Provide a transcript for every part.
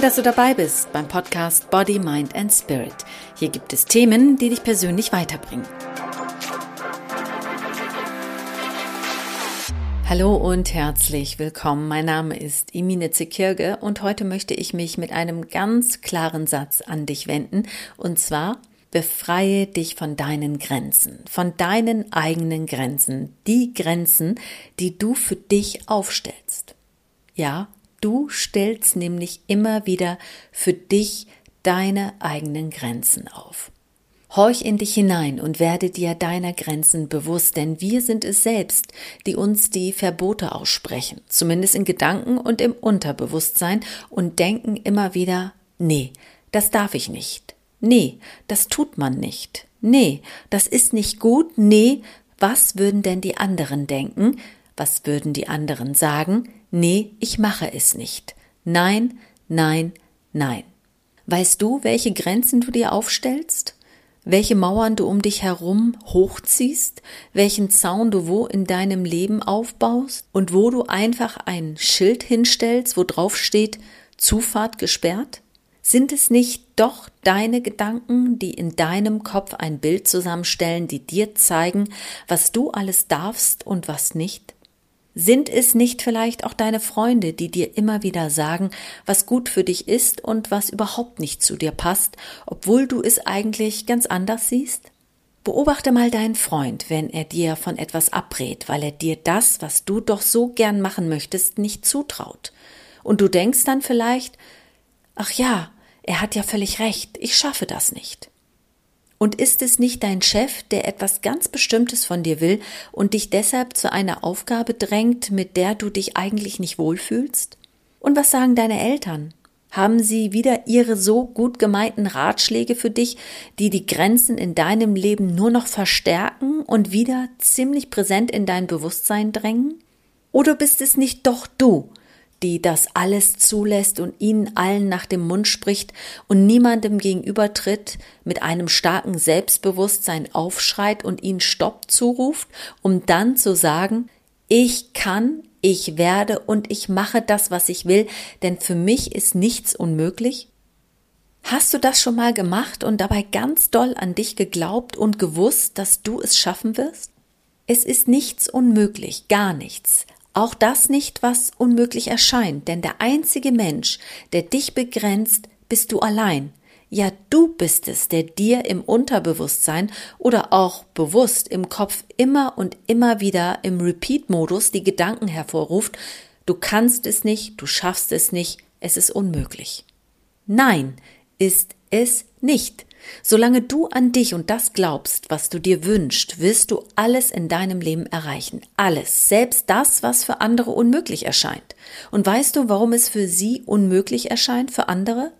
Toll, dass du dabei bist beim Podcast Body, Mind and Spirit. Hier gibt es Themen, die dich persönlich weiterbringen. Hallo und herzlich willkommen. Mein Name ist Imine Zekirge und heute möchte ich mich mit einem ganz klaren Satz an dich wenden und zwar befreie dich von deinen Grenzen, von deinen eigenen Grenzen, die Grenzen, die du für dich aufstellst. Ja, du stellst nämlich immer wieder für dich deine eigenen Grenzen auf. Horch in dich hinein und werde dir deiner Grenzen bewusst, denn wir sind es selbst, die uns die Verbote aussprechen, zumindest in Gedanken und im Unterbewusstsein und denken immer wieder, nee, das darf ich nicht. Nee, das tut man nicht. Nee, das ist nicht gut. Nee, was würden denn die anderen denken? Was würden die anderen sagen? Nee, ich mache es nicht. Nein, nein, nein. Weißt du, welche Grenzen du dir aufstellst? Welche Mauern du um dich herum hochziehst? Welchen Zaun du wo in deinem Leben aufbaust? Und wo du einfach ein Schild hinstellst, wo drauf steht Zufahrt gesperrt? Sind es nicht doch deine Gedanken, die in deinem Kopf ein Bild zusammenstellen, die dir zeigen, was du alles darfst und was nicht? Sind es nicht vielleicht auch deine Freunde, die dir immer wieder sagen, was gut für dich ist und was überhaupt nicht zu dir passt, obwohl du es eigentlich ganz anders siehst? Beobachte mal deinen Freund, wenn er dir von etwas abrät, weil er dir das, was du doch so gern machen möchtest, nicht zutraut. Und du denkst dann vielleicht, ach ja, er hat ja völlig recht, ich schaffe das nicht. Und ist es nicht dein Chef, der etwas ganz Bestimmtes von dir will und dich deshalb zu einer Aufgabe drängt, mit der du dich eigentlich nicht wohlfühlst? Und was sagen deine Eltern? Haben sie wieder ihre so gut gemeinten Ratschläge für dich, die die Grenzen in deinem Leben nur noch verstärken und wieder ziemlich präsent in dein Bewusstsein drängen? Oder bist es nicht doch du, die das alles zulässt und ihnen allen nach dem Mund spricht und niemandem gegenübertritt, mit einem starken Selbstbewusstsein aufschreit und ihnen Stopp zuruft, um dann zu sagen, ich kann, ich werde und ich mache das, was ich will, denn für mich ist nichts unmöglich? Hast du das schon mal gemacht und dabei ganz doll an dich geglaubt und gewusst, dass du es schaffen wirst? Es ist nichts unmöglich, gar nichts. Auch das nicht, was unmöglich erscheint, denn der einzige Mensch, der dich begrenzt, bist du allein. Ja, du bist es, der dir im Unterbewusstsein oder auch bewusst im Kopf immer und immer wieder im Repeat-Modus die Gedanken hervorruft, du kannst es nicht, du schaffst es nicht, es ist unmöglich. Nein, ist es nicht. Solange du an dich und das glaubst, was du dir wünschst, wirst du alles in deinem Leben erreichen. Alles. Selbst das, was für andere unmöglich erscheint. Und weißt du, warum es für sie unmöglich erscheint, für andere?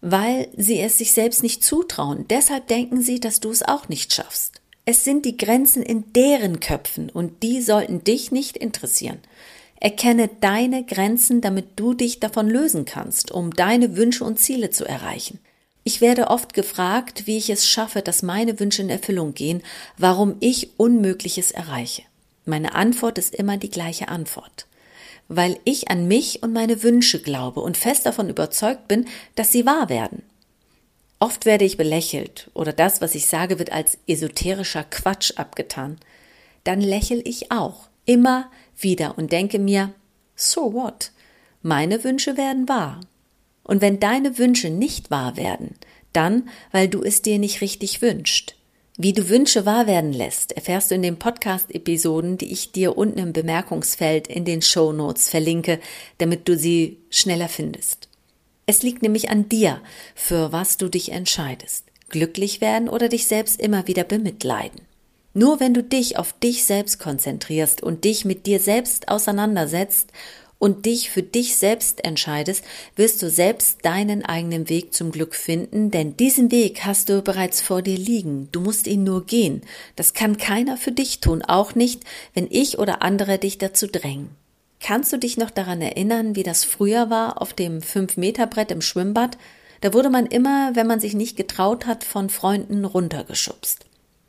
Weil sie es sich selbst nicht zutrauen. Deshalb denken sie, dass du es auch nicht schaffst. Es sind die Grenzen in deren Köpfen und die sollten dich nicht interessieren. Erkenne deine Grenzen, damit du dich davon lösen kannst, um deine Wünsche und Ziele zu erreichen. Ich werde oft gefragt, wie ich es schaffe, dass meine Wünsche in Erfüllung gehen, warum ich Unmögliches erreiche. Meine Antwort ist immer die gleiche Antwort. Weil ich an mich und meine Wünsche glaube und fest davon überzeugt bin, dass sie wahr werden. Oft werde ich belächelt oder das, was ich sage, wird als esoterischer Quatsch abgetan. Dann lächel ich auch, immer wieder und denke mir, so what? Meine Wünsche werden wahr. Und wenn deine Wünsche nicht wahr werden, dann, weil du es dir nicht richtig wünscht. Wie du Wünsche wahr werden lässt, erfährst du in den Podcast-Episoden, die ich dir unten im Bemerkungsfeld in den Show Notes verlinke, damit du sie schneller findest. Es liegt nämlich an dir, für was du dich entscheidest. Glücklich werden oder dich selbst immer wieder bemitleiden. Nur wenn du dich auf dich selbst konzentrierst und dich mit dir selbst auseinandersetzt und dich für dich selbst entscheidest, wirst du selbst deinen eigenen Weg zum Glück finden, denn diesen Weg hast du bereits vor dir liegen. Du musst ihn nur gehen. Das kann keiner für dich tun, auch nicht, wenn ich oder andere dich dazu drängen. Kannst du dich noch daran erinnern, wie das früher war auf dem 5-Meter-Brett im Schwimmbad? Da wurde man immer, wenn man sich nicht getraut hat, von Freunden runtergeschubst.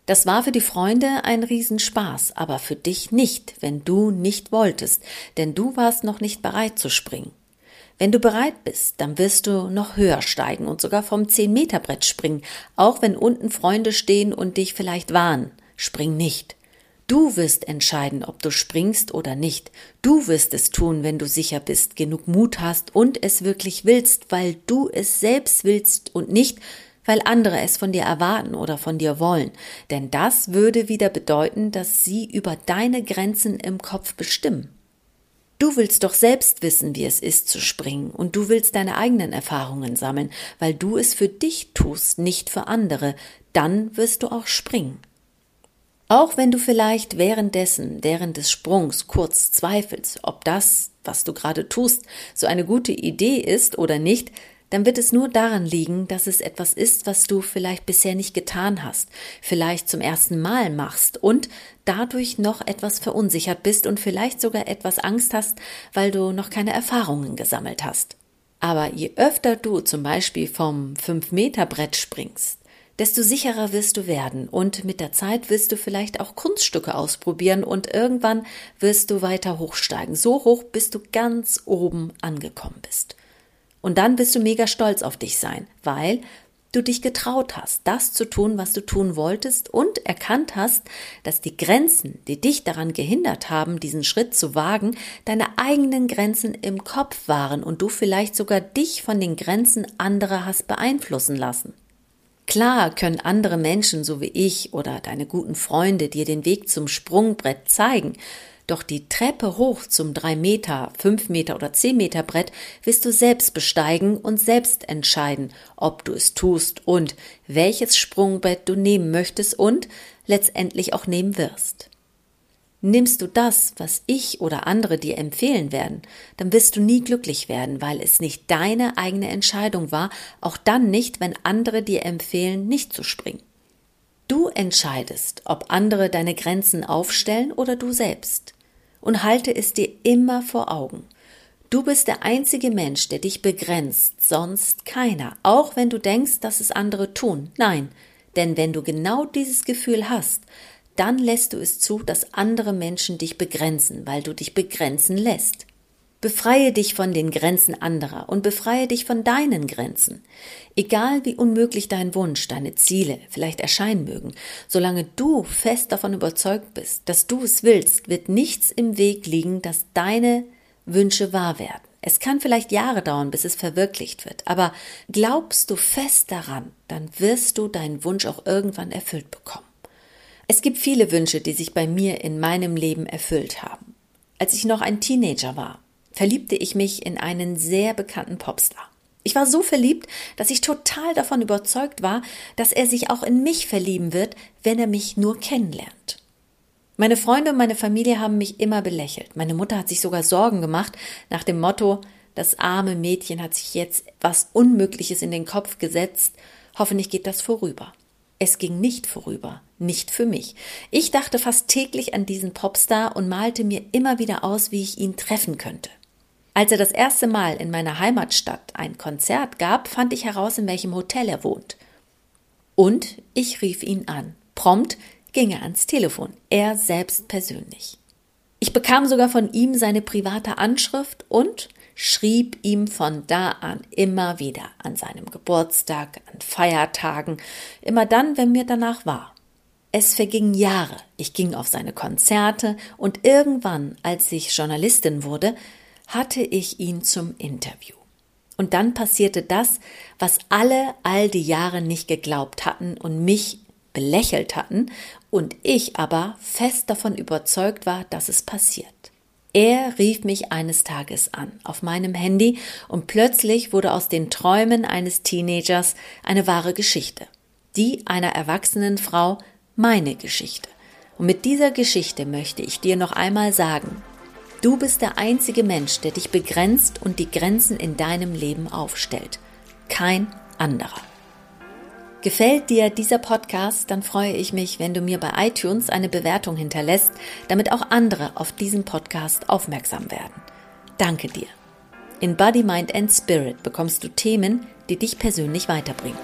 Das war für die Freunde ein Riesenspaß, aber für dich nicht, wenn du nicht wolltest, denn du warst noch nicht bereit zu springen. Wenn du bereit bist, dann wirst du noch höher steigen und sogar vom 10-Meter-Brett springen, auch wenn unten Freunde stehen und dich vielleicht warnen. Spring nicht. Du wirst entscheiden, ob du springst oder nicht. Du wirst es tun, wenn du sicher bist, genug Mut hast und es wirklich willst, weil du es selbst willst und nicht, weil andere es von dir erwarten oder von dir wollen. Denn das würde wieder bedeuten, dass sie über deine Grenzen im Kopf bestimmen. Du willst doch selbst wissen, wie es ist zu springen, und du willst deine eigenen Erfahrungen sammeln, weil du es für dich tust, nicht für andere, dann wirst du auch springen. Auch wenn du vielleicht währenddessen, während des Sprungs kurz zweifelst, ob das, was du gerade tust, so eine gute Idee ist oder nicht, dann wird es nur daran liegen, dass es etwas ist, was du vielleicht bisher nicht getan hast, vielleicht zum ersten Mal machst und dadurch noch etwas verunsichert bist und vielleicht sogar etwas Angst hast, weil du noch keine Erfahrungen gesammelt hast. Aber je öfter du zum Beispiel vom 5-Meter-Brett springst, desto sicherer wirst du werden und mit der Zeit wirst du vielleicht auch Kunststücke ausprobieren und irgendwann wirst du weiter hochsteigen, so hoch, bis du ganz oben angekommen bist. Und dann wirst du mega stolz auf dich sein, weil du dich getraut hast, das zu tun, was du tun wolltest und erkannt hast, dass die Grenzen, die dich daran gehindert haben, diesen Schritt zu wagen, deine eigenen Grenzen im Kopf waren und du vielleicht sogar dich von den Grenzen anderer hast beeinflussen lassen. Klar können andere Menschen, so wie ich oder deine guten Freunde, dir den Weg zum Sprungbrett zeigen, doch die Treppe hoch zum drei Meter, fünf Meter oder zehn Meter Brett wirst du selbst besteigen und selbst entscheiden, ob du es tust und welches Sprungbrett du nehmen möchtest und letztendlich auch nehmen wirst. Nimmst du das, was ich oder andere dir empfehlen werden, dann wirst du nie glücklich werden, weil es nicht deine eigene Entscheidung war, auch dann nicht, wenn andere dir empfehlen, nicht zu springen. Du entscheidest, ob andere deine Grenzen aufstellen oder du selbst. Und halte es dir immer vor Augen. Du bist der einzige Mensch, der dich begrenzt, sonst keiner, auch wenn du denkst, dass es andere tun. Nein, denn wenn du genau dieses Gefühl hast, dann lässt du es zu, dass andere Menschen dich begrenzen, weil du dich begrenzen lässt. Befreie dich von den Grenzen anderer und befreie dich von deinen Grenzen. Egal wie unmöglich dein Wunsch, deine Ziele vielleicht erscheinen mögen, solange du fest davon überzeugt bist, dass du es willst, wird nichts im Weg liegen, dass deine Wünsche wahr werden. Es kann vielleicht Jahre dauern, bis es verwirklicht wird, aber glaubst du fest daran, dann wirst du deinen Wunsch auch irgendwann erfüllt bekommen. Es gibt viele Wünsche, die sich bei mir in meinem Leben erfüllt haben. Als ich noch ein Teenager war, verliebte ich mich in einen sehr bekannten Popstar. Ich war so verliebt, dass ich total davon überzeugt war, dass er sich auch in mich verlieben wird, wenn er mich nur kennenlernt. Meine Freunde und meine Familie haben mich immer belächelt. Meine Mutter hat sich sogar Sorgen gemacht nach dem Motto, das arme Mädchen hat sich jetzt was Unmögliches in den Kopf gesetzt, hoffentlich geht das vorüber. Es ging nicht vorüber, nicht für mich. Ich dachte fast täglich an diesen Popstar und malte mir immer wieder aus, wie ich ihn treffen könnte. Als er das erste Mal in meiner Heimatstadt ein Konzert gab, fand ich heraus, in welchem Hotel er wohnt. Und ich rief ihn an. Prompt ging er ans Telefon, er selbst persönlich. Ich bekam sogar von ihm seine private Anschrift und schrieb ihm von da an immer wieder an seinem Geburtstag, an Feiertagen, immer dann, wenn mir danach war. Es vergingen Jahre, ich ging auf seine Konzerte und irgendwann, als ich Journalistin wurde, hatte ich ihn zum Interview. Und dann passierte das, was alle all die Jahre nicht geglaubt hatten und mich belächelt hatten und ich aber fest davon überzeugt war, dass es passiert. Er rief mich eines Tages an auf meinem Handy und plötzlich wurde aus den Träumen eines Teenagers eine wahre Geschichte. Die einer erwachsenen Frau meine Geschichte. Und mit dieser Geschichte möchte ich dir noch einmal sagen, du bist der einzige Mensch, der dich begrenzt und die Grenzen in deinem Leben aufstellt. Kein anderer. Gefällt dir dieser Podcast, dann freue ich mich, wenn du mir bei iTunes eine Bewertung hinterlässt, damit auch andere auf diesen Podcast aufmerksam werden. Danke dir. In Body, Mind and Spirit bekommst du Themen, die dich persönlich weiterbringen.